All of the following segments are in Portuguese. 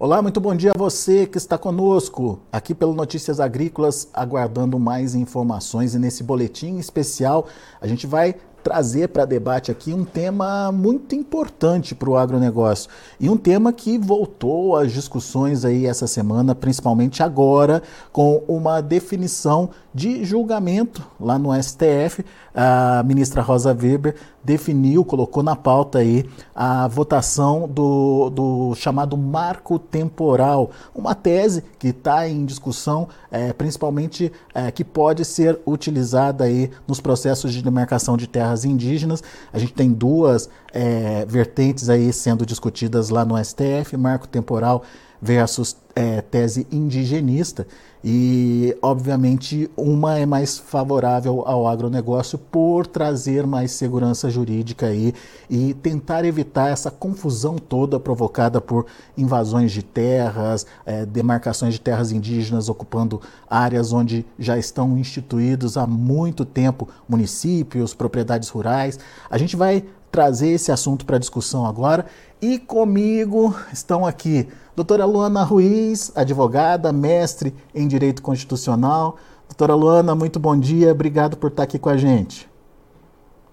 Olá, muito bom dia a você que está conosco aqui pelo Notícias Agrícolas, aguardando mais informações. E nesse boletim especial, a gente vai trazer para debate aqui um tema muito importante para o agronegócio e um tema que voltou às discussões aí essa semana, principalmente agora, com uma definição de julgamento lá no STF. A ministra Rosa Weber definiu, colocou na pauta aí a votação do, do chamado marco temporal, uma tese que está em discussão, é, principalmente é, que pode ser utilizada aí nos processos de demarcação de terras indígenas. A gente tem duas é, vertentes aí sendo discutidas lá no STF, marco temporal versus é, tese indigenista. E, obviamente, uma é mais favorável ao agronegócio por trazer mais segurança jurídica aí e tentar evitar essa confusão toda provocada por invasões de terras, é, demarcações de terras indígenas ocupando áreas onde já estão instituídos há muito tempo municípios, propriedades rurais. A gente vai trazer esse assunto para discussão agora e comigo estão aqui doutora Luana Ruiz, advogada, mestre em Direito Constitucional. Doutora Luana, muito bom dia, obrigado por estar aqui com a gente.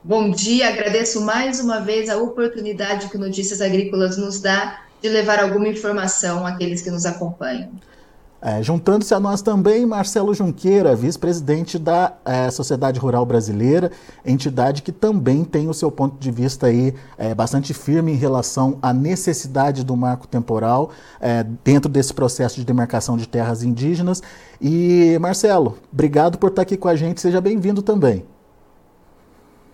Bom dia, agradeço mais uma vez a oportunidade que Notícias Agrícolas nos dá de levar alguma informação àqueles que nos acompanham. É, Juntando-se a nós também Marcelo Junqueira, vice-presidente da é, Sociedade Rural Brasileira, entidade que também tem o seu ponto de vista aí é, bastante firme em relação à necessidade do marco temporal é, dentro desse processo de demarcação de terras indígenas. E Marcelo, obrigado por estar aqui com a gente, seja bem-vindo também.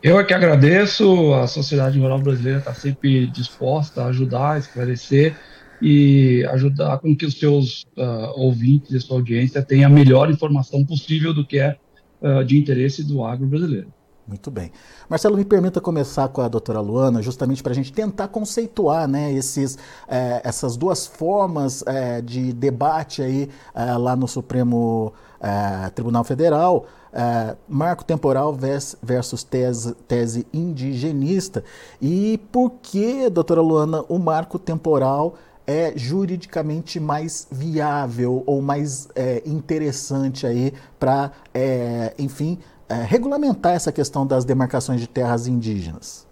Eu é que agradeço, a Sociedade Rural Brasileira está sempre disposta a ajudar, a esclarecer e ajudar com que os seus uh, ouvintes e sua audiência tenham a melhor informação possível do que é uh, de interesse do agro brasileiro. Muito bem. Marcelo, me permita começar com a doutora Luana, justamente para a gente tentar conceituar né, esses, eh, essas duas formas eh, de debate aí eh, lá no Supremo Tribunal Federal, marco temporal versus tese, tese indigenista. E por que, doutora Luana, o marco temporal é juridicamente mais viável ou mais é, interessante aí para, é, enfim, é, regulamentar essa questão das demarcações de terras indígenas?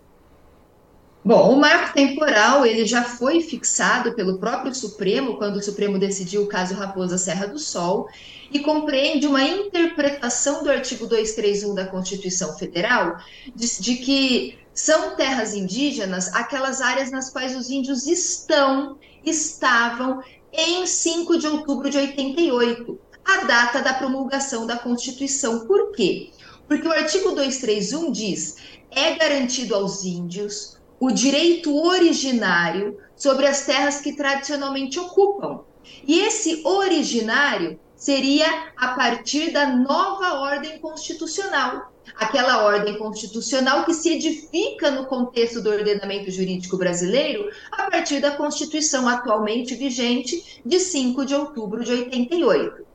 Bom, o marco temporal ele já foi fixado pelo próprio Supremo quando o Supremo decidiu o caso Raposa Serra do Sol e compreende uma interpretação do artigo 231 da Constituição Federal de, de que são terras indígenas aquelas áreas nas quais os índios estão, estavam em 5 de outubro de 88, a data da promulgação da Constituição. Por quê? Porque o artigo 231 diz: é garantido aos índios o direito originário sobre as terras que tradicionalmente ocupam. E esse originário seria a partir da nova ordem constitucional, aquela ordem constitucional que se edifica no contexto do ordenamento jurídico brasileiro a partir da Constituição atualmente vigente de 5 de outubro de 88.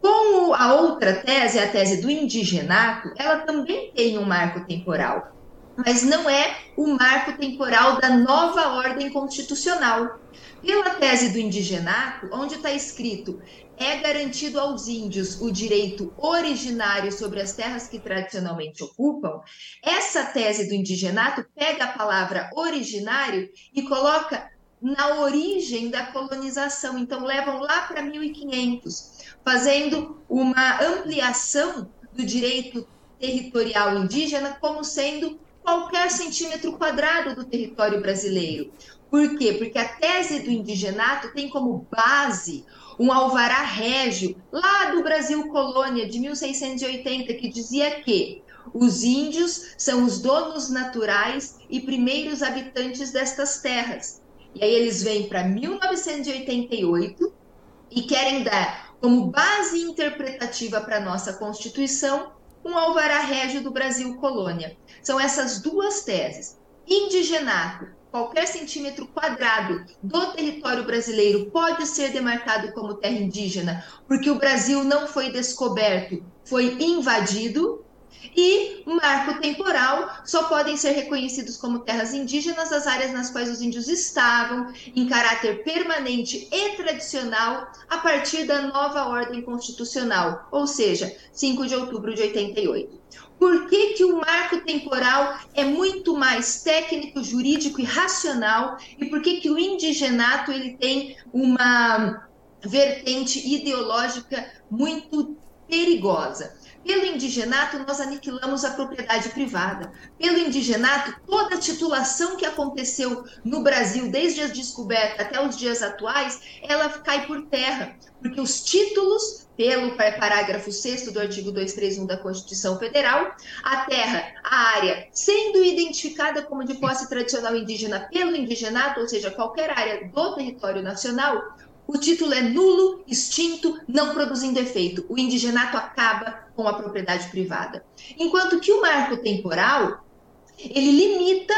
Como a outra tese, a tese do indigenato, ela também tem um marco temporal, mas não é o marco temporal da nova ordem constitucional. Pela tese do indigenato, onde está escrito é garantido aos índios o direito originário sobre as terras que tradicionalmente ocupam, essa tese do indigenato pega a palavra originário e coloca na origem da colonização. Então, levam lá para 1500, fazendo uma ampliação do direito territorial indígena como sendo qualquer centímetro quadrado do território brasileiro. Por quê? Porque a tese do indigenato tem como base um alvará régio lá do Brasil colônia de 1680 que dizia que os índios são os donos naturais e primeiros habitantes destas terras. E aí eles vêm para 1988 e querem dar como base interpretativa para nossa Constituição um alvará régio do Brasil colônia. São essas duas teses. Indigenato qualquer centímetro quadrado do território brasileiro pode ser demarcado como terra indígena, porque o Brasil não foi descoberto, foi invadido. E marco temporal só podem ser reconhecidos como terras indígenas as áreas nas quais os índios estavam em caráter permanente e tradicional a partir da nova ordem constitucional, ou seja, 5 de outubro de 88. Por que, que o marco temporal é muito mais técnico, jurídico e racional? E por que, que o indigenato ele tem uma vertente ideológica muito perigosa? Pelo indigenato, nós aniquilamos a propriedade privada. Pelo indigenato, toda a titulação que aconteceu no Brasil, desde a descoberta até os dias atuais, ela cai por terra, porque os títulos, pelo parágrafo 6 do artigo 231 da Constituição Federal, a terra, a área, sendo identificada como de posse tradicional indígena pelo indigenato, ou seja, qualquer área do território nacional, o título é nulo, extinto, não produzindo efeito. O indigenato acaba com a propriedade privada. Enquanto que o marco temporal, ele limita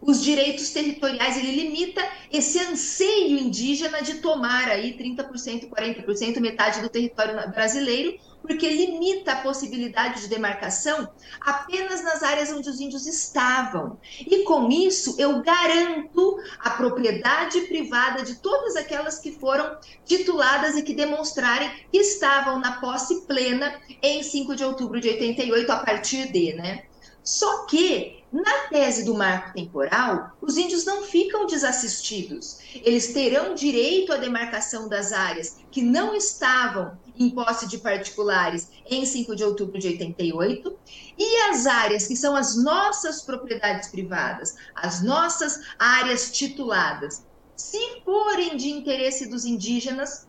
os direitos territoriais, ele limita esse anseio indígena de tomar aí 30%, 40%, metade do território brasileiro, porque limita a possibilidade de demarcação apenas nas áreas onde os índios estavam. E com isso, eu garanto a propriedade privada de todas aquelas que foram tituladas e que demonstrarem que estavam na posse plena em 5 de outubro de 88, a partir de, né? Só que, na tese do marco temporal, os índios não ficam desassistidos. Eles terão direito à demarcação das áreas que não estavam em posse de particulares em 5 de outubro de 88, e as áreas que são as nossas propriedades privadas, as nossas áreas tituladas, se forem de interesse dos indígenas,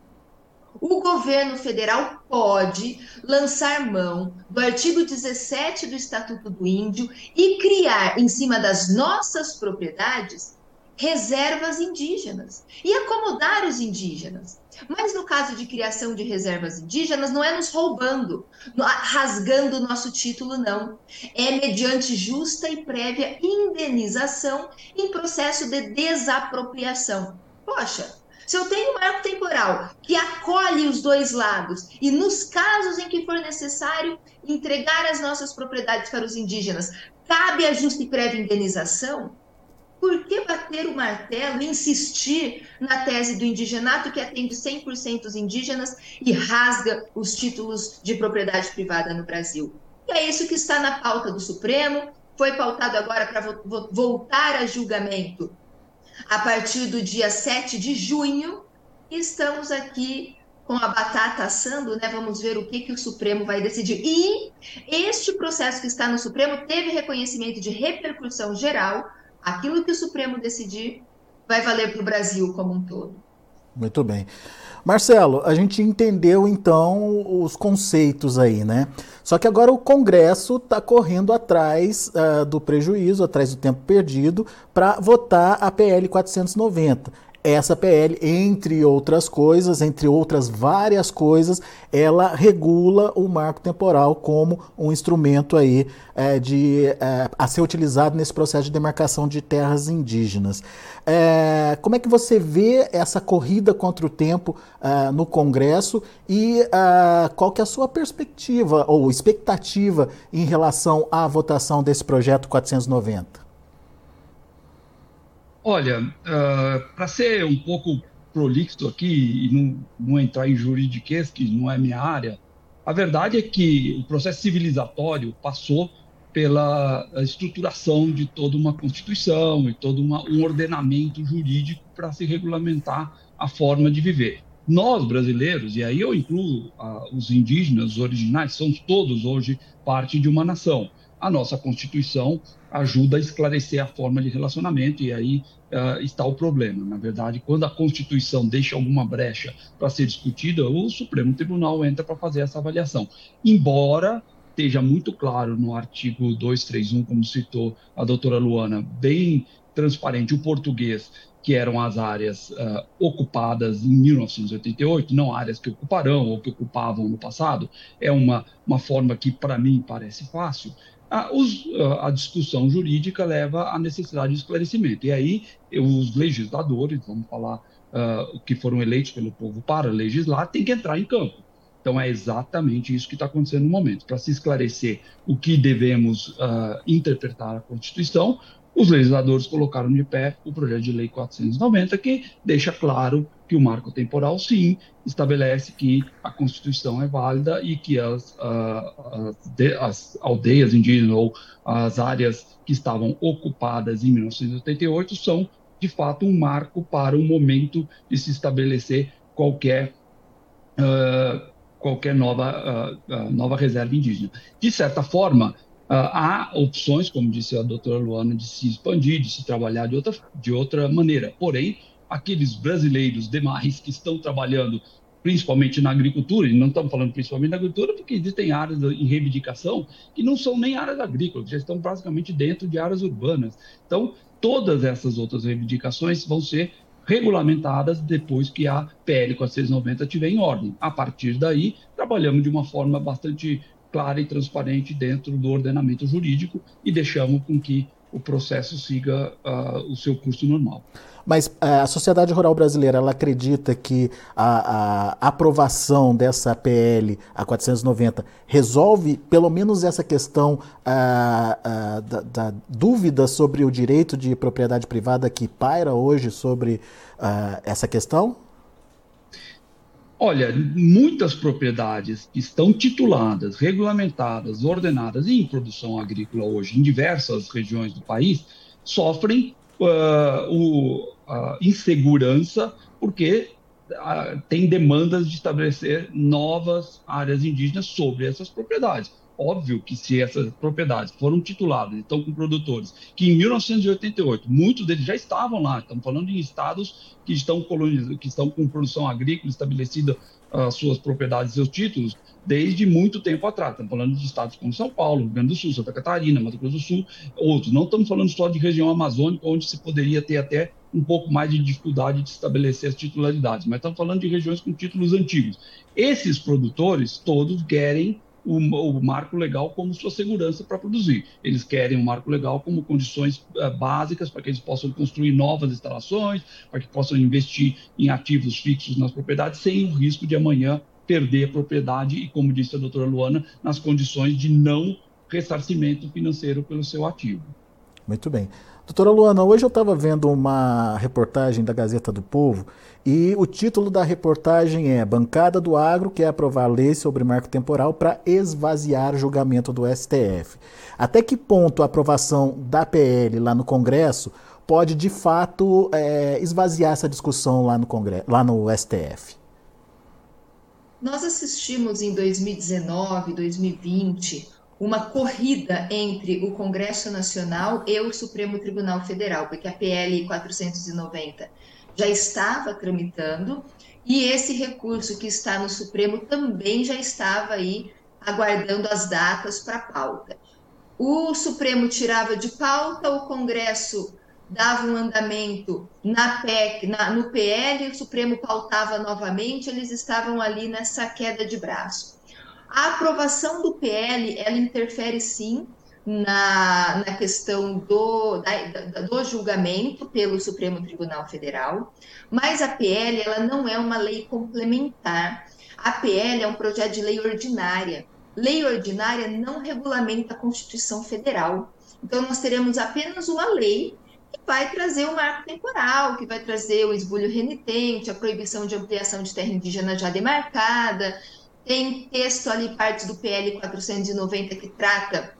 o governo federal pode lançar mão do artigo 17 do Estatuto do Índio e criar, em cima das nossas propriedades, reservas indígenas e acomodar os indígenas. Mas no caso de criação de reservas indígenas, não é nos roubando, rasgando o nosso título, não. É mediante justa e prévia indenização em processo de desapropriação. Poxa, se eu tenho um marco temporal que acolhe os dois lados e nos casos em que for necessário entregar as nossas propriedades para os indígenas, cabe a justa e prévia indenização, por que bater o martelo e insistir na tese do indigenato que atende 100% os indígenas e rasga os títulos de propriedade privada no Brasil? E é isso que está na pauta do Supremo, foi pautado agora para voltar a julgamento a partir do dia 7 de junho. Estamos aqui com a batata assando, né? Vamos ver o que, que o Supremo vai decidir. E este processo que está no Supremo teve reconhecimento de repercussão geral. Aquilo que o Supremo decidir vai valer para o Brasil como um todo. Muito bem. Marcelo, a gente entendeu então os conceitos aí, né? Só que agora o Congresso está correndo atrás uh, do prejuízo, atrás do tempo perdido, para votar a PL 490 essa PL, entre outras coisas, entre outras várias coisas, ela regula o marco temporal como um instrumento aí é, de, é, a ser utilizado nesse processo de demarcação de terras indígenas. É, como é que você vê essa corrida contra o tempo é, no Congresso e é, qual que é a sua perspectiva ou expectativa em relação à votação desse projeto 490? Olha, uh, ah, para ser um pouco prolixo aqui e não, não entrar em juridiquês, que não é minha área, a verdade é que o processo civilizatório passou pela estruturação de toda uma constituição e todo uma, um ordenamento jurídico para se regulamentar a forma de viver. Nós, brasileiros, e aí eu incluo uh, os indígenas, os originais, somos todos hoje parte de uma nação. A nossa Constituição ajuda a esclarecer a forma de relacionamento, e aí uh, está o problema. Na verdade, quando a Constituição deixa alguma brecha para ser discutida, o Supremo Tribunal entra para fazer essa avaliação. Embora esteja muito claro no artigo 231, como citou a doutora Luana, bem transparente, o português, que eram as áreas uh, ocupadas em 1988, não áreas que ocuparão ou que ocupavam no passado, é uma, uma forma que, para mim, parece fácil, a, os, a, discussão jurídica leva à necessidade de esclarecimento. E aí, os legisladores, vamos falar, uh, que foram eleitos pelo povo para legislar, têm que entrar em campo. Então, é exatamente isso que está acontecendo no momento. Para se esclarecer o que devemos uh, interpretar a Constituição, os legisladores colocaram de pé o projeto de lei 490, que deixa claro que o marco temporal, sim, estabelece que a Constituição é válida e que as, uh, as, as aldeias indígenas ou as áreas que estavam ocupadas em 1988 são, de fato, um marco para o momento de se estabelecer qualquer, uh, qualquer nova, uh, nova reserva indígena. De certa forma, há opções, como disse a doutora Luana, de se expandir, de se trabalhar de outra, de outra maneira. Porém, aqueles brasileiros demais que estão trabalhando principalmente na agricultura, e não estamos falando principalmente na agricultura, porque existem áreas em reivindicação que não são nem áreas agrícolas, já estão basicamente dentro de áreas urbanas. Então, todas essas outras reivindicações vão ser regulamentadas depois que a PL 490 estiver em ordem. A partir daí, trabalhamos de uma forma bastante clara e transparente dentro do ordenamento jurídico e deixamos com que o processo siga uh, o seu curso normal. Mas uh, a sociedade rural brasileira, ela acredita que a, a, aprovação dessa PL, a 490, resolve pelo menos essa questão uh, da, da, dúvida sobre o direito de propriedade privada que paira hoje sobre essa questão? Olha, muitas propriedades que estão tituladas, regulamentadas, ordenadas em produção agrícola hoje, em diversas regiões do país, sofrem uh, o, a insegurança porque uh, tem demandas de estabelecer novas áreas indígenas sobre essas propriedades. Óbvio que se essas propriedades foram tituladas, estão com produtores que em 1988, muitos deles já estavam lá, estamos falando de estados que estão colonizados, que estão com produção agrícola estabelecida as uh, suas propriedades, seus títulos, desde muito tempo atrás. Estamos falando de estados como São Paulo, Rio Grande do Sul, Santa Catarina, Mato Grosso do Sul, outros. Não estamos falando só de região amazônica, onde se poderia ter até um pouco mais de dificuldade de estabelecer as titularidades, mas estamos falando de regiões com títulos antigos. Esses produtores todos querem o, o, marco legal como sua segurança para produzir. Eles querem o marco legal como condições uh, básicas para que eles possam construir novas instalações, para que possam investir em ativos fixos nas propriedades, sem o risco de amanhã perder a propriedade e, como disse a doutora Luana, nas condições de não ressarcimento financeiro pelo seu ativo. Muito bem. Doutora Luana, hoje eu estava vendo uma reportagem da Gazeta do Povo e o título da reportagem é Bancada do Agro quer aprovar lei sobre marco temporal para esvaziar julgamento do STF. Até que ponto a aprovação da PL lá no Congresso pode de fato é, esvaziar essa discussão lá no, Congresso, lá no STF? Nós assistimos em 2019, 2020 uma corrida entre o Congresso Nacional e o Supremo Tribunal Federal, porque a PL 490 já estava tramitando e esse recurso que está no Supremo também já estava aí aguardando as datas para pauta. O Supremo tirava de pauta, o Congresso dava um andamento na PEC, na, no PL, o Supremo pautava novamente, eles estavam ali nessa queda de braço. A aprovação do PL, ela interfere sim na, na questão do, da, do julgamento pelo Supremo Tribunal Federal, mas a PL ela não é uma lei complementar. A PL é um projeto de lei ordinária. Lei ordinária não regulamenta a Constituição Federal. Então, nós teremos apenas uma lei que vai trazer o marco temporal, que vai trazer o esbulho renitente, a proibição de ampliação de terra indígena já demarcada, tem texto ali, partes do PL 490, que trata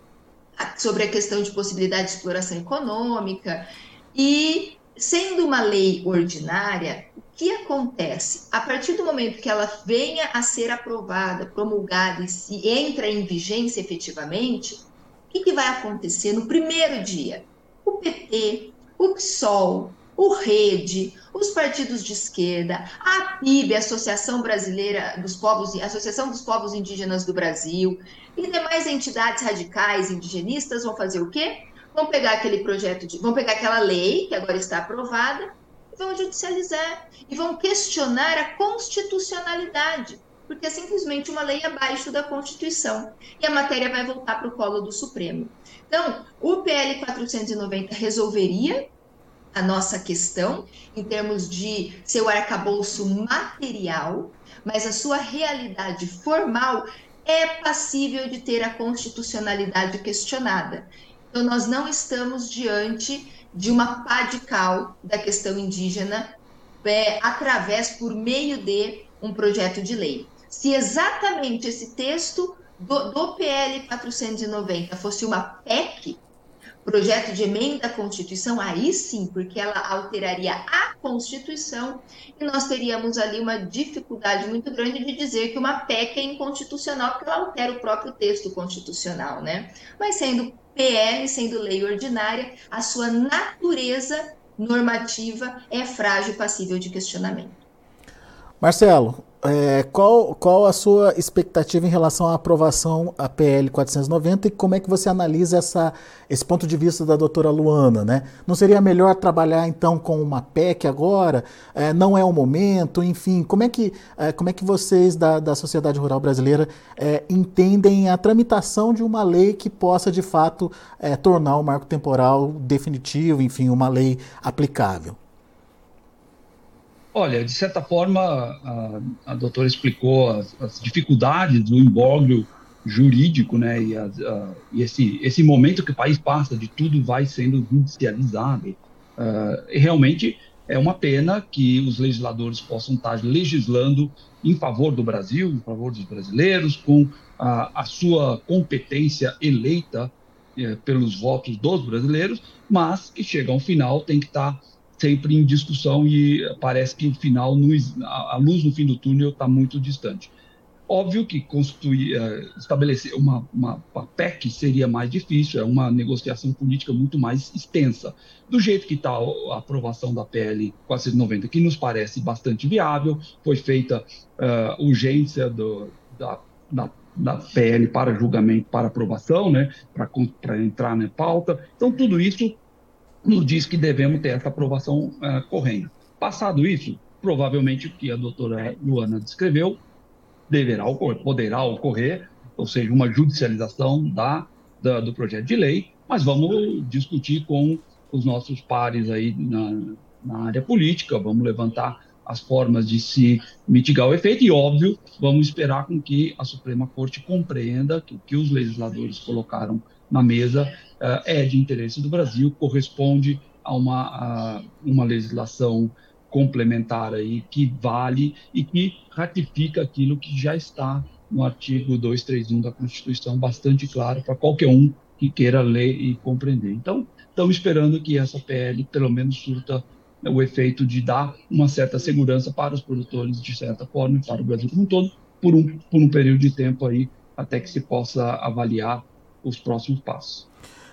sobre a questão de possibilidade de exploração econômica. E, sendo uma lei ordinária, o que acontece? A partir do momento que ela venha a ser aprovada, promulgada e entra em vigência efetivamente, o que, que vai acontecer no primeiro dia? O PT, o PSOL, o Rede, os partidos de esquerda, a PIB, a Associação Brasileira dos Povos, Associação dos Povos Indígenas do Brasil e demais entidades radicais indigenistas vão fazer o quê? Vão pegar aquele projeto de, vão pegar aquela lei que agora está aprovada e vão judicializar e vão questionar a constitucionalidade, porque é simplesmente uma lei abaixo da Constituição e a matéria vai voltar para o colo do Supremo. Então, o PL 490 resolveria a nossa questão em termos de seu arcabouço material, mas a sua realidade formal é passível de ter a constitucionalidade questionada. Então, nós não estamos diante de uma pá de cal da questão indígena é, através, por meio de um projeto de lei. Se exatamente esse texto do, do PL 490 fosse uma PEC, projeto de emenda à Constituição, aí sim, porque ela alteraria a Constituição e nós teríamos ali uma dificuldade muito grande de dizer que uma PEC é inconstitucional, porque ela altera o próprio texto constitucional, né? Mas sendo PL, sendo lei ordinária, a sua natureza normativa é frágil e passível de questionamento. Marcelo, é, qual, qual a sua expectativa em relação à aprovação a PL 490 e como é que você analisa essa, esse ponto de vista da doutora Luana? Né? Não seria melhor trabalhar então com uma PEC agora? É, não é o momento? Enfim, como é que, é, como é que vocês da, da sociedade rural brasileira é, entendem a tramitação de uma lei que possa de fato é, tornar o marco temporal definitivo, enfim, uma lei aplicável? Olha, de certa forma, a, a doutora explicou as, as dificuldades do imbróglio jurídico, né, e, a, e, esse, esse momento que o país passa de tudo vai sendo judicializado. Uh, realmente é uma pena que os legisladores possam estar legislando em favor do Brasil, em favor dos brasileiros, com a, a sua competência eleita eh, pelos votos dos brasileiros, mas que chega ao final tem que estar sempre em discussão e parece que o final, a luz no fim do túnel está muito distante. Óbvio que constituir, eh, estabelecer uma, uma, uma, PEC seria mais difícil, é uma negociação política muito mais extensa. Do jeito que está a aprovação da PL 490, que nos parece bastante viável, foi feita uh, urgência do, da, da, da, PL para julgamento, para aprovação, né, para entrar na pauta. Então, tudo isso nos diz que devemos ter essa aprovação uh, correndo. Passado isso, provavelmente o que a doutora Luana descreveu deverá ocorrer, poderá ocorrer, ou seja, uma judicialização da, da, do projeto de lei, mas vamos discutir com os nossos pares aí na, na área política, vamos levantar as formas de se mitigar o efeito e, óbvio, vamos esperar com que a Suprema Corte compreenda que o que os legisladores colocaram na mesa uh, é de interesse do Brasil, corresponde a uma, a uma legislação complementar aí que vale e que ratifica aquilo que já está no artigo 231 da Constituição, bastante claro para qualquer um que queira ler e compreender. Então, estamos esperando que essa PL pelo menos surta o efeito de dar uma certa segurança para os produtores, de certa forma, e para o Brasil como um todo, por um, por um período de tempo aí, até que se possa avaliar os próximos passos.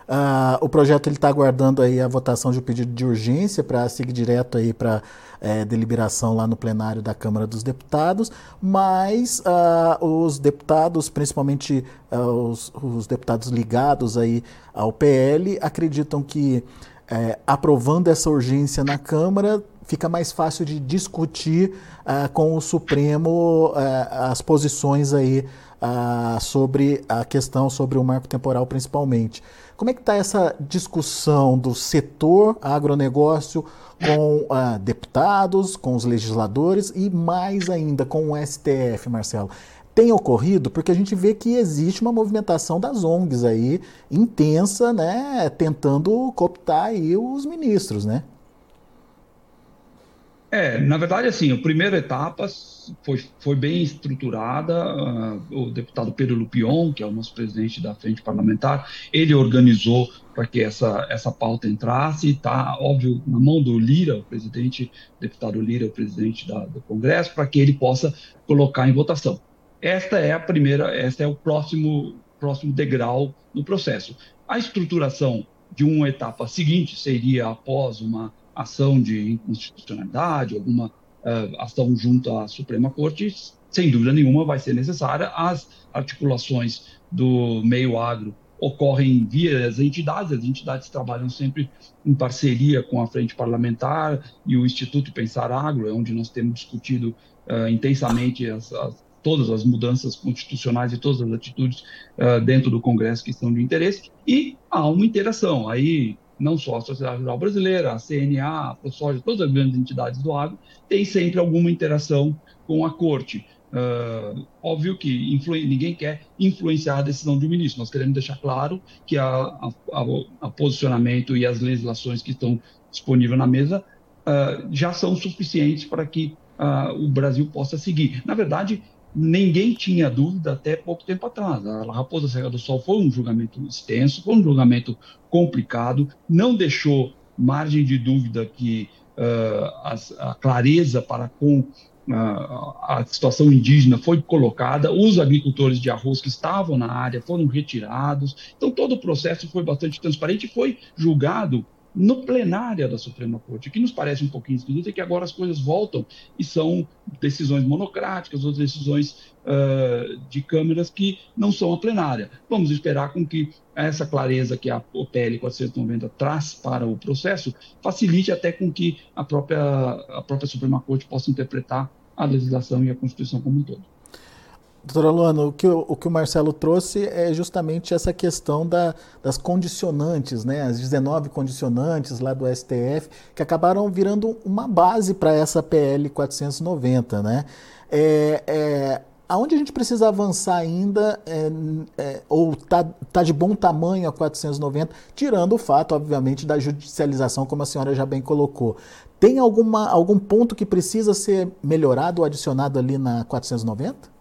Uh, o projeto está aguardando aí a votação de um pedido de urgência para seguir direto aí para é, deliberação lá no plenário da Câmara dos Deputados, mas uh, os deputados, principalmente uh, os, os, deputados ligados aí ao PL, acreditam que é, aprovando essa urgência na Câmara fica mais fácil de discutir com o Supremo as posições aí sobre a questão sobre o marco temporal principalmente. Como é que está essa discussão do setor agronegócio com uh, deputados, com os legisladores e mais ainda com o STF, Marcelo? Tem ocorrido porque a gente vê que existe uma movimentação das ONGs aí intensa, né, tentando cooptar aí os ministros, né? É, na verdade, assim, a primeira etapa foi, foi bem estruturada. Uh, o deputado Pedro Lupion, que é o nosso presidente da frente parlamentar, ele organizou para que essa, essa pauta entrasse. Está, óbvio, na mão do Lira, o presidente, deputado Lira, o presidente da, do Congresso, para que ele possa colocar em votação. Esta é a primeira, este é o próximo, próximo degrau no processo. A estruturação de uma etapa seguinte seria após uma ação de inconstitucionalidade, alguma uh, ação junto à Suprema Corte, sem dúvida nenhuma vai ser necessária. As articulações do meio agro ocorrem via as entidades, as entidades trabalham sempre em parceria com a Frente Parlamentar e o Instituto Pensar Agro, é onde nós temos discutido uh, intensamente as, as, todas as mudanças constitucionais e todas as atitudes uh, dentro do Congresso que são de interesse, e há uma interação. Aí não só a Sociedade Rural Brasileira, a CNA, a ProSoja, todas as grandes entidades do agro, têm sempre alguma interação com a corte. Uh, óbvio que ninguém quer influenciar a decisão do ministro. Nós queremos deixar claro que a, a, posicionamento e as legislações que estão disponíveis na mesa uh, já são suficientes para que uh, o Brasil possa seguir. Na verdade, ninguém tinha dúvida até pouco tempo atrás. A Raposa Serra do Sol foi um julgamento extenso, foi um julgamento complicado, não deixou margem de dúvida que a, a clareza para com a, a, situação indígena foi colocada, os agricultores de arroz que estavam na área foram retirados, então todo o processo foi bastante transparente e foi julgado no plenária da Suprema Corte. O que nos parece um pouquinho esquisito é que agora as coisas voltam e são decisões monocráticas ou decisões uh, de câmeras que não são a plenária. Vamos esperar com que essa clareza que a OPL 490 traz para o processo facilite até com que a própria, a própria Suprema Corte possa interpretar a legislação e a Constituição como um todo. Doutora Luana, o que, o que o Marcelo trouxe é justamente essa questão da, das condicionantes, né? as 19 condicionantes lá do STF, que acabaram virando uma base para essa PL 490. Né? É, é, aonde a gente precisa avançar ainda, é, é, ou está tá de bom tamanho a 490, tirando o fato, obviamente, da judicialização, como a senhora já bem colocou. Tem alguma, algum ponto que precisa ser melhorado ou adicionado ali na 490?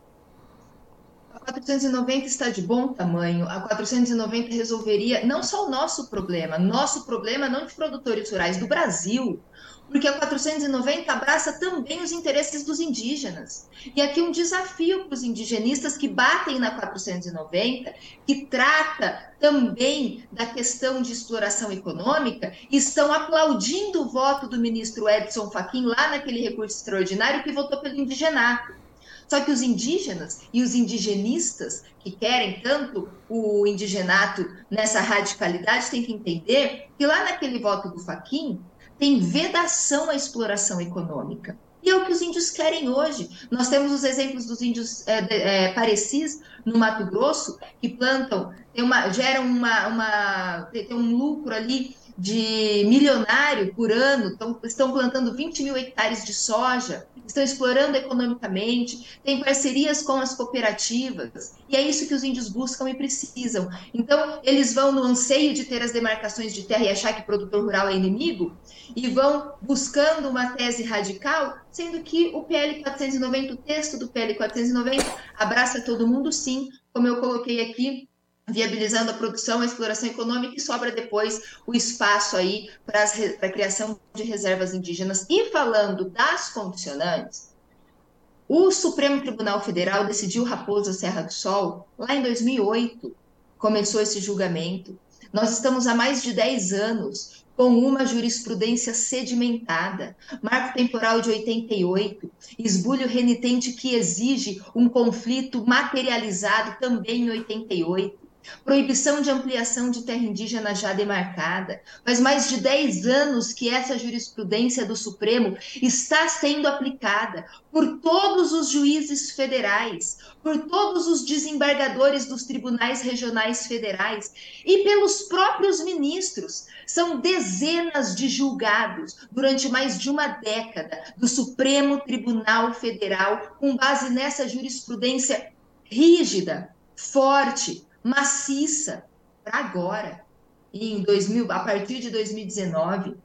490 está de bom tamanho. A 490 resolveria não só o nosso problema, nosso problema não de produtores rurais do Brasil, porque a 490 abraça também os interesses dos indígenas. E aqui um desafio para os indigenistas que batem na 490, que trata também da questão de exploração econômica, estão aplaudindo o voto do ministro Edson Fachin lá naquele recurso extraordinário que votou pelo indigenato. Só que os indígenas e os indigenistas que querem tanto o indigenato nessa radicalidade têm que entender que lá naquele voto do Faquin tem vedação à exploração econômica. E é o que os índios querem hoje. Nós temos os exemplos dos índios é, é, parecis no Mato Grosso, que plantam, uma, geram uma, uma, tem um lucro ali de milionário por ano, tão, estão plantando 20 mil hectares de soja, estão explorando economicamente, têm parcerias com as cooperativas, e é isso que os índios buscam e precisam. Então, eles vão no anseio de ter as demarcações de terra e achar que produtor rural é inimigo, e vão buscando uma tese radical, sendo que o PL 490, o texto do PL 490, abraça todo mundo sim, como eu coloquei aqui, viabilizando a produção, a exploração econômica e sobra depois o espaço aí para a criação de reservas indígenas. E falando das condicionantes, o Supremo Tribunal Federal decidiu Raposa Serra do Sol lá em 2008, começou esse julgamento. Nós estamos há mais de 10 anos com uma jurisprudência sedimentada, marco temporal de 88, esbulho renitente que exige um conflito materializado também em 88 proibição de ampliação de terra indígena já demarcada. Faz mais de 10 anos que essa jurisprudência do Supremo está sendo aplicada por todos os juízes federais, por todos os desembargadores dos tribunais regionais federais e pelos próprios ministros. São dezenas de julgados durante mais de uma década do Supremo Tribunal Federal com base nessa jurisprudência rígida, forte, maciça para agora. Em 2000, a partir de 2019,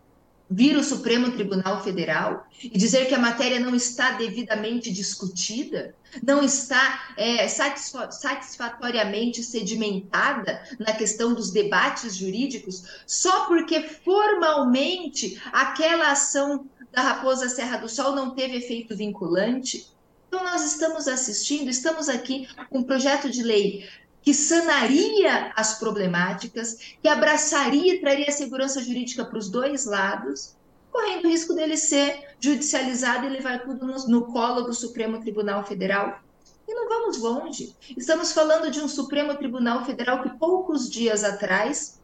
vir o Supremo Tribunal Federal e dizer que a matéria não está devidamente discutida, não está é, satisfatoriamente sedimentada na questão dos debates jurídicos, só porque formalmente aquela ação da Raposa Serra do Sol não teve efeito vinculante. Então, nós estamos assistindo, estamos aqui com um projeto de lei que sanaria as problemáticas, que abraçaria e traria segurança jurídica para os dois lados, correndo o risco dele ser judicializado e levar tudo no, no colo do Supremo Tribunal Federal. E não vamos longe. Estamos falando de um Supremo Tribunal Federal que poucos dias atrás,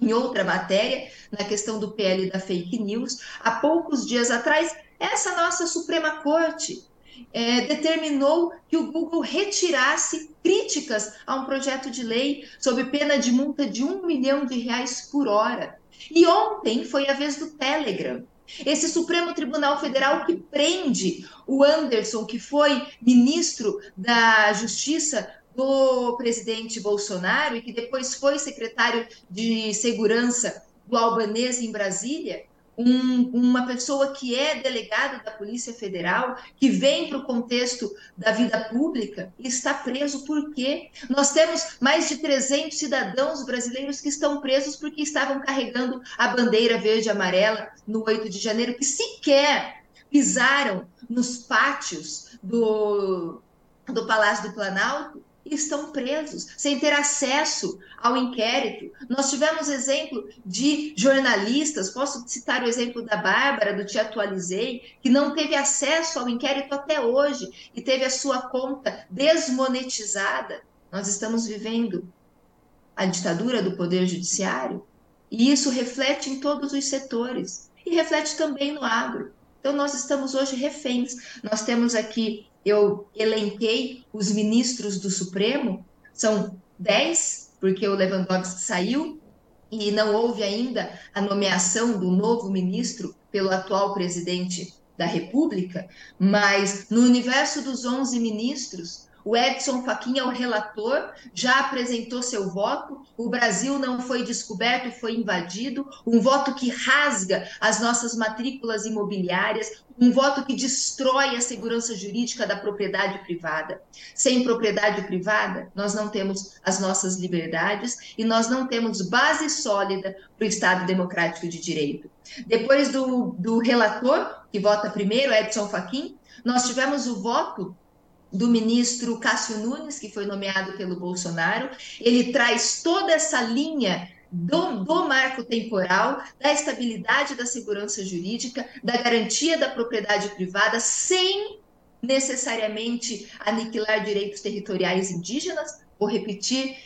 em outra matéria, na questão do PL da fake news, há poucos dias atrás, essa nossa Suprema Corte é, determinou que o Google retirasse críticas a um projeto de lei sob pena de multa de um milhão de reais por hora. E ontem foi a vez do Telegram. Esse Supremo Tribunal Federal que prende o Anderson, que foi ministro da Justiça do presidente Bolsonaro e que depois foi secretário de Segurança do Albanese em Brasília, um, uma pessoa que é delegada da Polícia Federal, que vem para o contexto da vida pública está preso por quê? Nós temos mais de 300 cidadãos brasileiros que estão presos porque estavam carregando a bandeira verde e amarela no 8 de janeiro, que sequer pisaram nos pátios do, do Palácio do Planalto estão presos, sem ter acesso ao inquérito. Nós tivemos exemplo de jornalistas, posso citar o exemplo da Bárbara, do Te Atualizei, que não teve acesso ao inquérito até hoje e teve a sua conta desmonetizada. Nós estamos vivendo a ditadura do Poder Judiciário e isso reflete em todos os setores e reflete também no agro. Então, nós estamos hoje reféns. Nós temos aqui eu elenquei os ministros do Supremo, são dez, porque o Lewandowski saiu e não houve ainda a nomeação do novo ministro pelo atual presidente da República, mas no universo dos 11 ministros, o Edson Fachin é o relator, já apresentou seu voto. O Brasil não foi descoberto, foi invadido. Um voto que rasga as nossas matrículas imobiliárias, um voto que destrói a segurança jurídica da propriedade privada. Sem propriedade privada, nós não temos as nossas liberdades e nós não temos base sólida para o Estado democrático de direito. Depois do, do relator, que vota primeiro, Edson Fachin, nós tivemos o voto do ministro Cássio Nunes, que foi nomeado pelo Bolsonaro. Ele traz toda essa linha do, do, marco temporal, da estabilidade da segurança jurídica, da garantia da propriedade privada, sem necessariamente aniquilar direitos territoriais indígenas. Vou repetir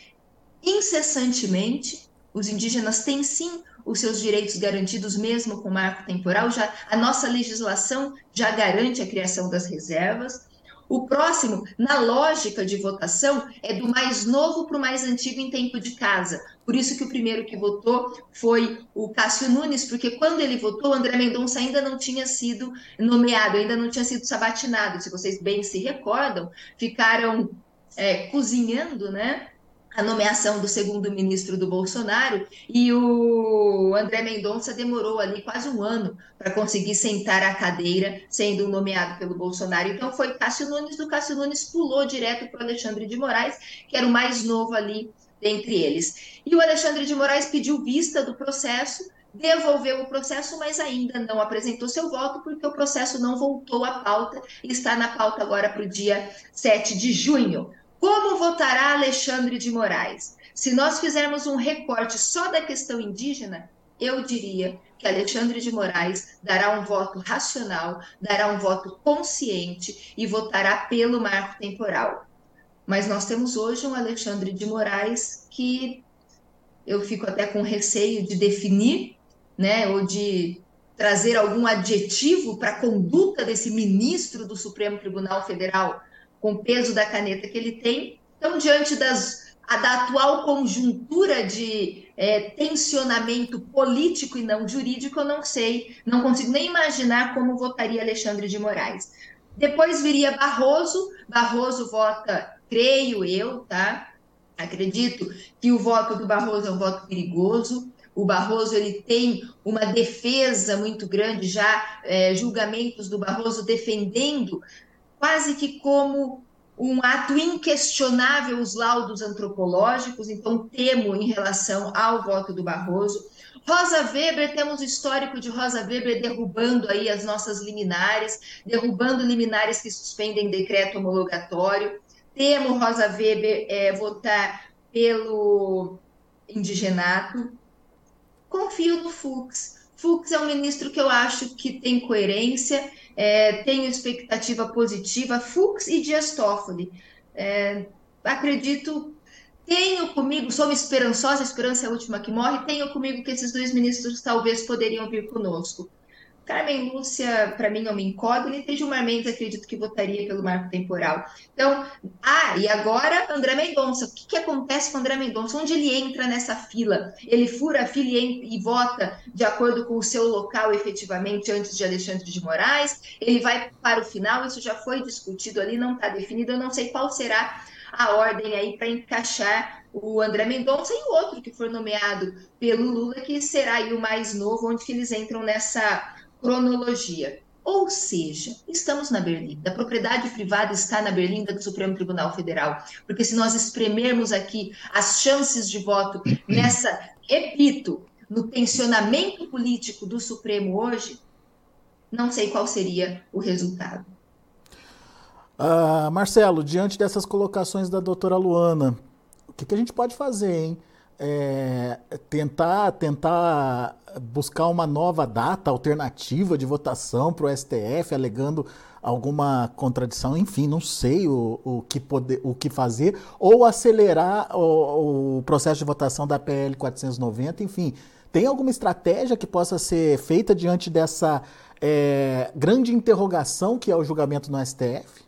incessantemente: os indígenas têm sim os seus direitos garantidos mesmo com marco temporal. Já a nossa legislação já garante a criação das reservas. O próximo, na lógica de votação, é do mais novo para o mais antigo em tempo de casa. Por isso que o primeiro que votou foi o Cássio Nunes, porque quando ele votou, André Mendonça ainda não tinha sido nomeado, ainda não tinha sido sabatinado. Se vocês bem se recordam, ficaram é, cozinhando, né? A nomeação do segundo ministro do Bolsonaro e o André Mendonça demorou ali quase um ano para conseguir sentar à cadeira, sendo nomeado pelo Bolsonaro. Então foi Cássio Nunes, do Cássio Nunes pulou direto para o Alexandre de Moraes, que era o mais novo ali dentre eles. E o Alexandre de Moraes pediu vista do processo, devolveu o processo, mas ainda não apresentou seu voto, porque o processo não voltou à pauta e está na pauta agora para o dia 7 de junho. Como votará Alexandre de Moraes? Se nós fizermos um recorte só da questão indígena, eu diria que Alexandre de Moraes dará um voto racional, dará um voto consciente e votará pelo marco temporal. Mas nós temos hoje um Alexandre de Moraes que eu fico até com receio de definir, né, ou de trazer algum adjetivo para a conduta desse ministro do Supremo Tribunal Federal com o peso da caneta que ele tem. Então, diante das, da atual conjuntura de é, tensionamento político e não jurídico, eu não sei, não consigo nem imaginar como votaria Alexandre de Moraes. Depois viria Barroso, Barroso vota, creio eu, tá? Acredito que o voto do Barroso é um voto perigoso. O Barroso ele tem uma defesa muito grande, já é, julgamentos do Barroso defendendo quase que como um ato inquestionável os laudos antropológicos, então temo em relação ao voto do Barroso. Rosa Weber, temos o histórico de Rosa Weber derrubando aí as nossas liminares, derrubando liminares que suspendem decreto homologatório. Temo Rosa Weber é, votar pelo indigenato. Confio no Fux. Fux é um ministro que eu acho que tem coerência, é, tenho expectativa positiva, Fux e Dias Toffoli. É, acredito, tenho comigo, sou esperançosa, a esperança é a última que morre, tenho comigo que esses dois ministros talvez poderiam vir conosco. Carmen Lúcia, para mim, é uma incógnita, e Gilmar Mendes acredito que votaria pelo marco temporal. Então, ah, e agora André Mendonça. O que, que acontece com André Mendonça? Onde ele entra nessa fila? Ele fura a fila e, e vota de acordo com o seu local efetivamente antes de Alexandre de Moraes? Ele vai para o final? Isso já foi discutido ali, não está definido. Eu não sei qual será a ordem aí para encaixar o André Mendonça e o outro que for nomeado pelo Lula, que será aí o mais novo, onde que eles entram nessa cronologia. Ou seja, estamos na berlinda. A propriedade privada está na berlinda do Supremo Tribunal Federal. Porque se nós espremermos aqui as chances de voto nessa, repito, no tensionamento político do Supremo hoje, não sei qual seria o resultado. Uh, Marcelo, diante dessas colocações da doutora Luana, o que, que a gente pode fazer, hein? É, tentar, tentar buscar uma nova data alternativa de votação para o STF, alegando alguma contradição, enfim, não sei o, o, que, poder, o que fazer, ou acelerar o, o processo de votação da PL 490, enfim. Tem alguma estratégia que possa ser feita diante dessa é, grande interrogação que é o julgamento no STF?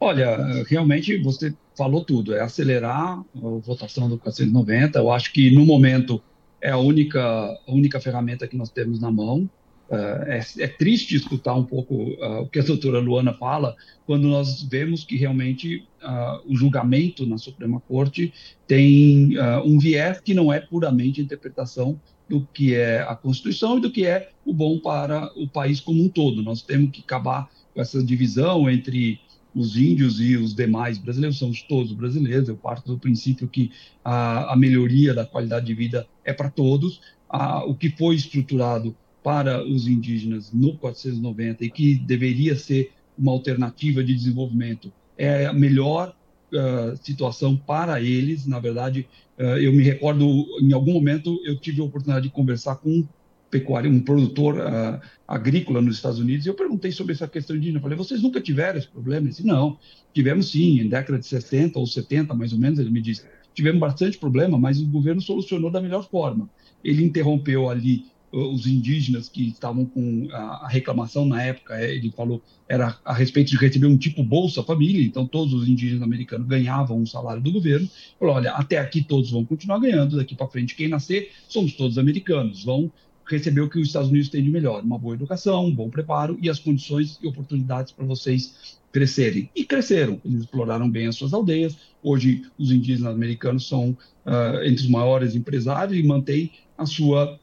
Olha, realmente você falou tudo, é acelerar a votação do 490. Eu acho que no momento é a única, a única ferramenta que nós temos na mão. É, é, triste escutar um pouco uh, o que a doutora Luana fala, quando nós vemos que realmente uh, o julgamento na Suprema Corte tem uh, um viés que não é puramente interpretação do que é a Constituição e do que é o bom para o país como um todo. Nós temos que acabar com essa divisão entre os índios e os demais brasileiros, somos todos brasileiros, eu parto do princípio que a, a melhoria da qualidade de vida é para todos, a, o que foi estruturado para os indígenas no 490 e que deveria ser uma alternativa de desenvolvimento é a melhor uh, situação para eles. Na verdade, uh, eu me recordo, em algum momento, eu tive a oportunidade de conversar com pecuário, um produtor uh, agrícola nos Estados Unidos, e eu perguntei sobre essa questão indígena. Eu falei, vocês nunca tiveram esse problema? Ele disse, não, tivemos sim, em década de 60 ou 70, mais ou menos, ele me disse, tivemos bastante problema, mas o governo solucionou da melhor forma. Ele interrompeu ali os indígenas que estavam com a reclamação na época, é, ele falou, era a respeito de receber um tipo Bolsa Família, então todos os indígenas americanos ganhavam um salário do governo. Falou, olha, até aqui todos vão continuar ganhando, daqui para frente quem nascer somos todos americanos, vão receber o que os Estados Unidos têm de melhor, uma boa educação, um bom preparo e as condições e oportunidades para vocês crescerem. E cresceram, eles exploraram bem as suas aldeias. Hoje, os indígenas americanos são uh, entre os maiores empresários e mantêm a sua,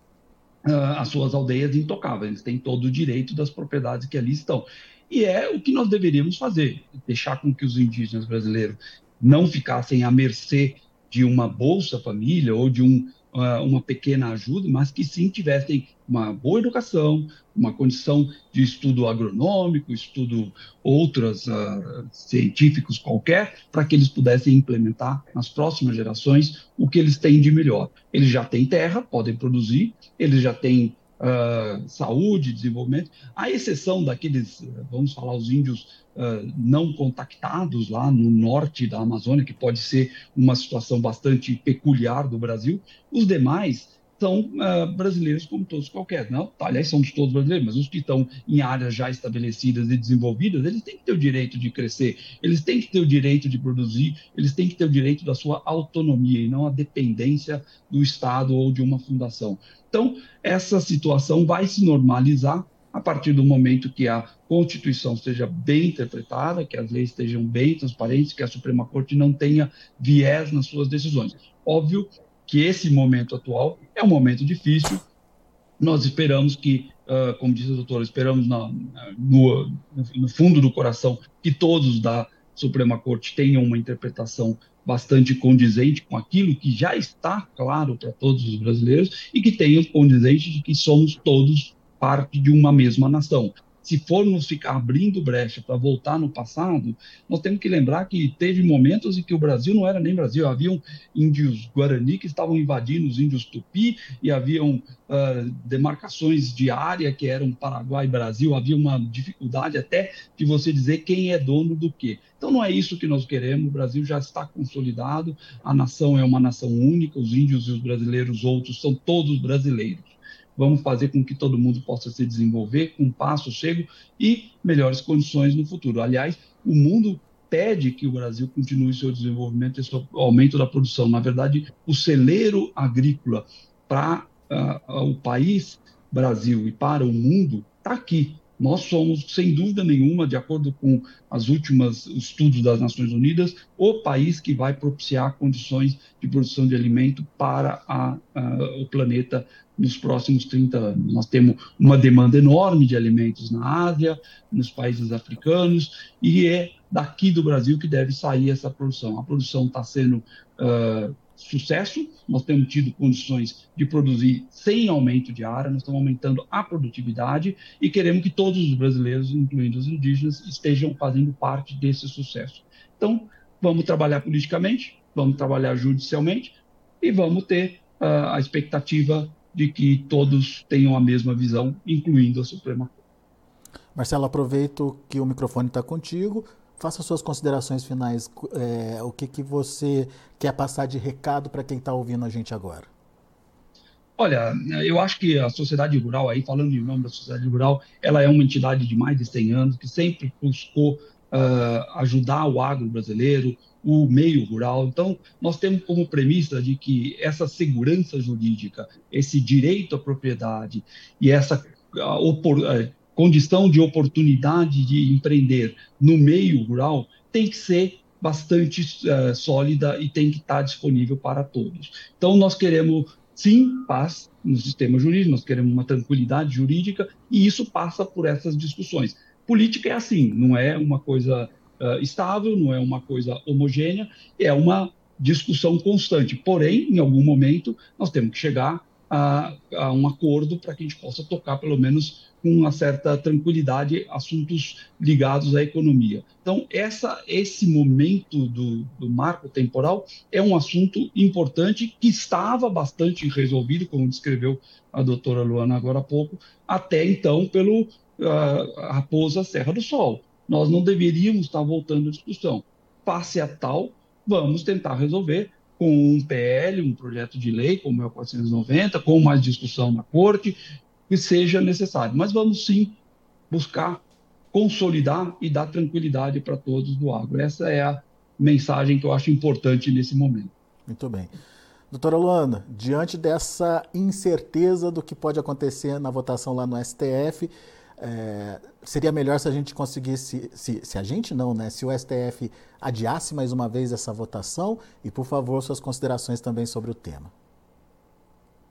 uh, as suas aldeias intocáveis. Eles têm todo o direito das propriedades que ali estão. E é o que nós deveríamos fazer, deixar com que os indígenas brasileiros não ficassem à mercê de uma Bolsa Família ou de um uma pequena ajuda, mas que sim tivessem uma boa educação, uma condição de estudo agronômico, estudo outros uh, científicos qualquer, para que eles pudessem implementar nas próximas gerações o que eles têm de melhor. Eles já têm terra, podem produzir, eles já têm uh, saúde, desenvolvimento, à exceção daqueles, vamos falar, os índios uh, não contactados lá no norte da Amazônia, que pode ser uma situação bastante peculiar do Brasil, os demais são uh, brasileiros como todos qualquer. Não, tá, aliás, somos todos brasileiros, mas os que estão em áreas já estabelecidas e desenvolvidas, eles têm que ter o direito de crescer, eles têm que ter o direito de produzir, eles têm que ter o direito da sua autonomia e não a dependência do Estado ou de uma fundação. Então, essa situação vai se normalizar a partir do momento que a Constituição seja bem interpretada, que as leis estejam bem transparentes, que a Suprema Corte não tenha viés nas suas decisões. Óbvio que esse momento atual é um momento difícil. Nós esperamos que, uh, como disse a doutora, esperamos na, no, no fundo do coração que todos da Suprema Corte tenham uma interpretação bastante condizente com aquilo que já está claro para todos os brasileiros e que tenham condizente de que somos todos parte de uma mesma nação se formos ficar abrindo brecha para voltar no passado, nós temos que lembrar que teve momentos em que o Brasil não era nem Brasil, haviam índios Guarani que estavam invadindo os índios Tupi e haviam uh, demarcações de área que eram Paraguai e Brasil, havia uma dificuldade até de você dizer quem é dono do quê. Então não é isso que nós queremos, o Brasil já está consolidado, a nação é uma nação única, os índios e os brasileiros outros são todos brasileiros. Vamos fazer com que todo mundo possa se desenvolver com passo cego e melhores condições no futuro. Aliás, o mundo pede que o Brasil continue seu desenvolvimento e seu aumento da produção. Na verdade, o celeiro agrícola para uh, o país Brasil e para o mundo está aqui. Nós somos, sem dúvida nenhuma, de acordo com as últimas estudos das Nações Unidas, o país que vai propiciar condições de produção de alimento para a, a, o planeta nos próximos 30 anos. Nós temos uma demanda enorme de alimentos na Ásia, nos países africanos, e é daqui do Brasil que deve sair essa produção. A produção está sendo uh, sucesso, nós temos tido condições de produzir sem aumento de área, nós estamos aumentando a produtividade e queremos que todos os brasileiros, incluindo os indígenas, estejam fazendo parte desse sucesso. Então, vamos trabalhar politicamente, vamos trabalhar judicialmente e vamos ter uh, a expectativa de que todos tenham a mesma visão, incluindo a Suprema Corte. Marcelo, aproveito que o microfone está contigo faça suas considerações finais. É, o que, que você quer passar de recado para quem está ouvindo a gente agora? Olha, eu acho que a sociedade rural, aí falando em nome da sociedade rural, ela é uma entidade de mais de 100 anos que sempre buscou uh, ajudar o agro brasileiro, o meio rural. Então, nós temos como premissa de que essa segurança jurídica, esse direito à propriedade e essa condição de oportunidade de empreender no meio rural tem que ser bastante uh, sólida e tem que estar disponível para todos. Então, nós queremos, sim, paz no sistema jurídico, nós queremos uma tranquilidade jurídica e isso passa por essas discussões. Política é assim, não é uma coisa uh, estável, não é uma coisa homogênea, é uma discussão constante. Porém, em algum momento, nós temos que chegar a, a um acordo para que a gente possa tocar, pelo menos, com uma certa tranquilidade assuntos ligados à economia. Então, essa, esse momento do, do, marco temporal é um assunto importante que estava bastante resolvido, como descreveu a doutora Luana agora há pouco, até então pelo uh, Raposa Serra do Sol. Nós não deveríamos estar voltando à discussão. Face a tal, vamos tentar resolver com um PL, um projeto de lei, como é o 490, com mais discussão na corte, que seja necessário. Mas vamos sim buscar consolidar e dar tranquilidade para todos do agro. Essa é a mensagem que eu acho importante nesse momento. Muito bem. Doutora Luana, diante dessa incerteza do que pode acontecer na votação lá no STF, é, seria melhor se a gente conseguisse, se, se, a gente não, né? Se o STF adiasse mais uma vez essa votação e, por favor, suas considerações também sobre o tema.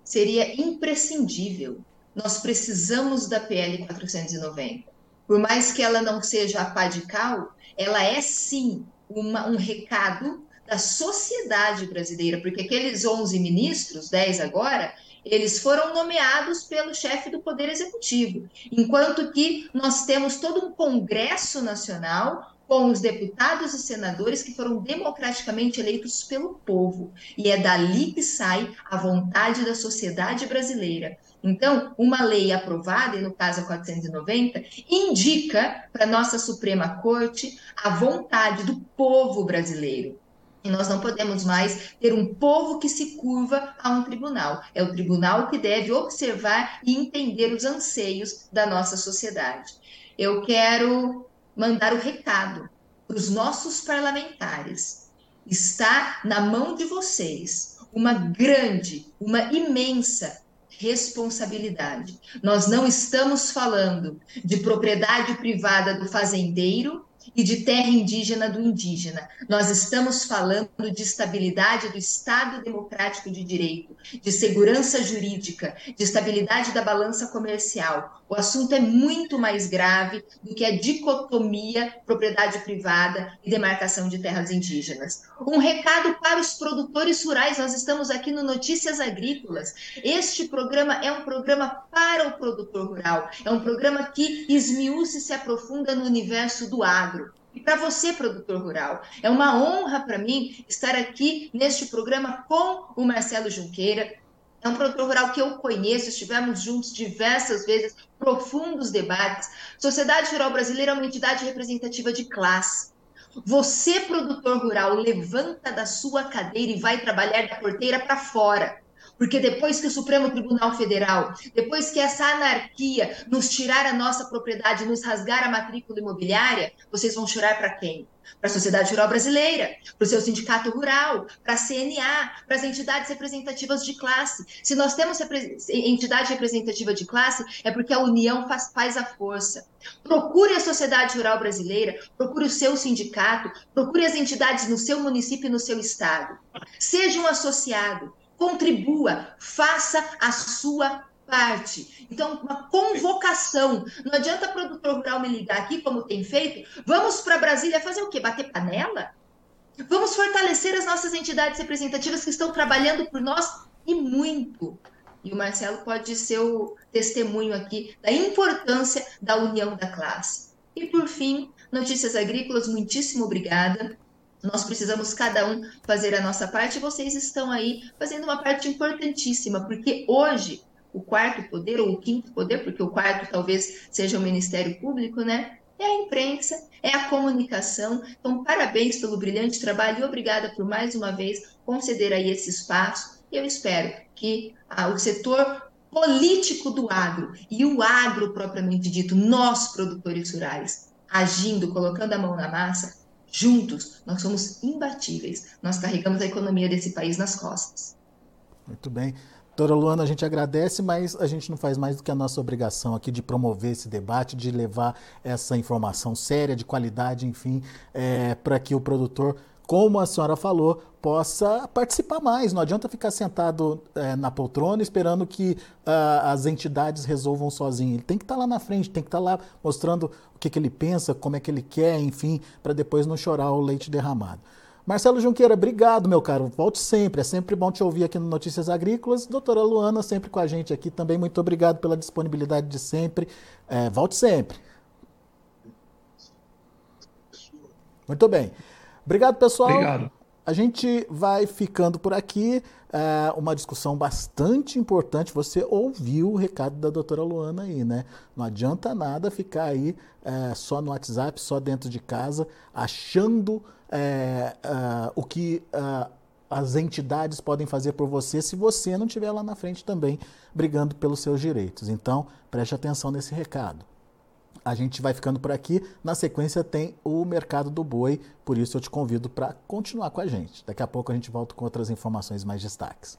Seria imprescindível nós precisamos da PL 490. Por mais que ela não seja a pá de cal, ela é sim uma, um recado da sociedade brasileira, porque aqueles 11 ministros, 10 agora, eles foram nomeados pelo chefe do Poder Executivo, enquanto que nós temos todo um Congresso Nacional com os deputados e senadores que foram democraticamente eleitos pelo povo. E é dali que sai a vontade da sociedade brasileira. Então, uma lei aprovada, e no caso a 490, indica para nossa Suprema Corte a vontade do povo brasileiro. E nós não podemos mais ter um povo que se curva a um tribunal. É o tribunal que deve observar e entender os anseios da nossa sociedade. Eu quero mandar o recado para os nossos parlamentares. Está na mão de vocês uma grande, uma imensa responsabilidade. Nós não estamos falando de propriedade privada do fazendeiro e de terra indígena do indígena. Nós estamos falando de estabilidade do Estado democrático de direito, de segurança jurídica, de estabilidade da balança comercial. O assunto é muito mais grave do que a dicotomia propriedade privada e demarcação de terras indígenas. Um recado para os produtores rurais, nós estamos aqui no Notícias Agrícolas. Este programa é um programa para o produtor rural, é um programa que esmiúça e se aprofunda no universo do agro e para você, produtor rural. É uma honra para mim estar aqui neste programa com o Marcelo Junqueira. É um produtor rural que eu conheço, estivemos juntos diversas vezes, profundos debates. Sociedade Rural Brasileira é uma entidade representativa de classe. Você, produtor rural, levanta da sua cadeira e vai trabalhar da porteira para fora. Porque depois que o Supremo Tribunal Federal, depois que essa anarquia nos tirar a nossa propriedade, nos rasgar a matrícula imobiliária, vocês vão chorar para quem? Para a sociedade rural brasileira, para o seu sindicato rural, para a CNA, para as entidades representativas de classe. Se nós temos entidade representativa de classe, é porque a união faz, faz a força. Procure a sociedade rural brasileira, procure o seu sindicato, procure as entidades no seu município e no seu estado. Seja um associado, contribua, faça a sua parte. Então, uma convocação. Não adianta o produtor rural me ligar aqui, como tem feito. Vamos para Brasília fazer o quê? Bater panela? Vamos fortalecer as nossas entidades representativas que estão trabalhando por nós e muito. E o Marcelo pode ser o testemunho aqui da importância da união da classe. E por fim, Notícias Agrícolas, muitíssimo obrigada. Nós precisamos cada um fazer a nossa parte e vocês estão aí fazendo uma parte importantíssima, porque hoje o quarto poder ou o quinto poder, porque o quarto talvez seja o Ministério Público, né? É a imprensa, é a comunicação. Então, parabéns pelo brilhante trabalho e obrigada por mais uma vez conceder aí esse espaço. Eu espero que ah, o setor político do agro e o agro propriamente dito, nós produtores rurais, agindo, colocando a mão na massa, Juntos, nós somos imbatíveis. Nós carregamos a economia desse país nas costas. Muito bem. Doutora Luana, a gente agradece, mas a gente não faz mais do que a nossa obrigação aqui de promover esse debate, de levar essa informação séria, de qualidade, enfim, é, para que o produtor como a senhora falou, possa participar mais. Não adianta ficar sentado é, na poltrona esperando que uh, as entidades resolvam sozinho. Ele tem que estar tá lá na frente, tem que estar tá lá mostrando o que, que ele pensa, como é que ele quer, enfim, para depois não chorar o leite derramado. Marcelo Junqueira, obrigado, meu caro. Volte sempre. É sempre bom te ouvir aqui no Notícias Agrícolas. Doutora Luana, sempre com a gente aqui também. Muito obrigado pela disponibilidade de sempre. É, volte sempre. Muito bem. Obrigado, pessoal. Obrigado. A gente vai ficando por aqui. É uma discussão bastante importante. Você ouviu o recado da doutora Luana aí, né? Não adianta nada ficar aí é, só no WhatsApp, só dentro de casa, achando é, é, o que é, as entidades podem fazer por você se você não estiver lá na frente também brigando pelos seus direitos. Então, preste atenção nesse recado. A gente vai ficando por aqui. Na sequência tem o mercado do boi, por isso eu te convido para continuar com a gente. Daqui a pouco a gente volta com outras informações mais destaques.